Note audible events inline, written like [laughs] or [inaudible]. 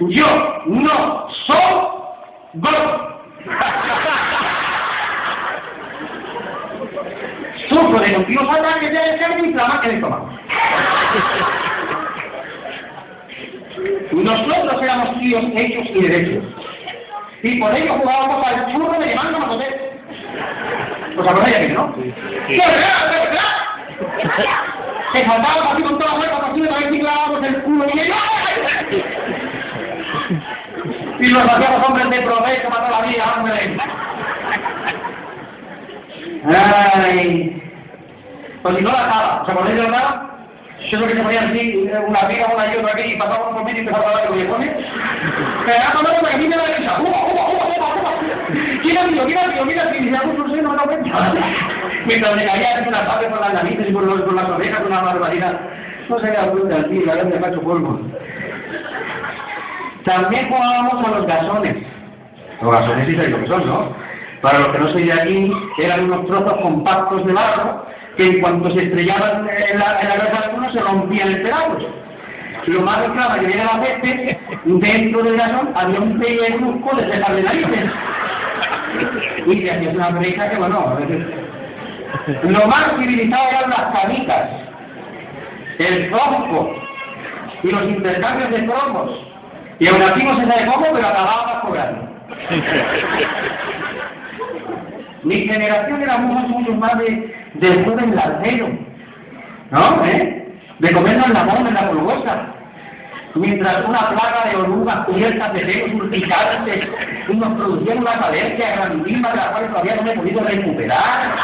Yo no soy gordo. Sufro de continuos ataques de que me inflama el estómago. Nosotros éramos tíos hechos y derechos. Y por ello jugábamos al churro de llamando a hotel. ¿Os acordáis de no? ¡Qué verdad, qué verdad! Que saltábamos así con toda la vuelta, así, si clavábamos el culo y yo. Y los hacíamos hombres de provecho para toda la vida, hombre. Ay. Pues si no la acaba, ¿os acordáis de la acaba? Yo creo que se ponían así, una amiga, una y otra aquí, y pasaban por medio y empezaban a hablar cojones. Pero ahora cuando me a mí me da risa. ¡Uva, uva, uva, uva, uva! ¿Quién ha sido? ¿Quién ha sido? Mira, si dice algún no me da cuenta. [laughs] Mientras caía una parte por las narices y por, las orejas, una barbaridad. No se da cuenta, tío, la grande cacho polvo. También jugábamos a los gasones. Los gasones sí lo que son, ¿no? Para los que no sois de aquí, eran unos trozos compactos de barro que en cuanto se estrellaban en la, en la cabeza de algunos se rompían el pedazo. Lo más es que la de las veces, dentro del gasón había un brusco de cejas de narices. Y se hacía una brecha que, bueno, a veces... Lo más civilizado eran las camitas, el tronco y los intercambios de cromos. Y aún así no se sabe cómo, pero acabábamos cobrando. [laughs] Mi generación era mucho, más de, de joven larguero, ¿no? ¿Eh? De comernos la mona en la polvosa. Mientras una plaga de orugas cubiertas de pelos urticantes nos producía una alergia grandísima de la cual todavía no me he podido recuperar.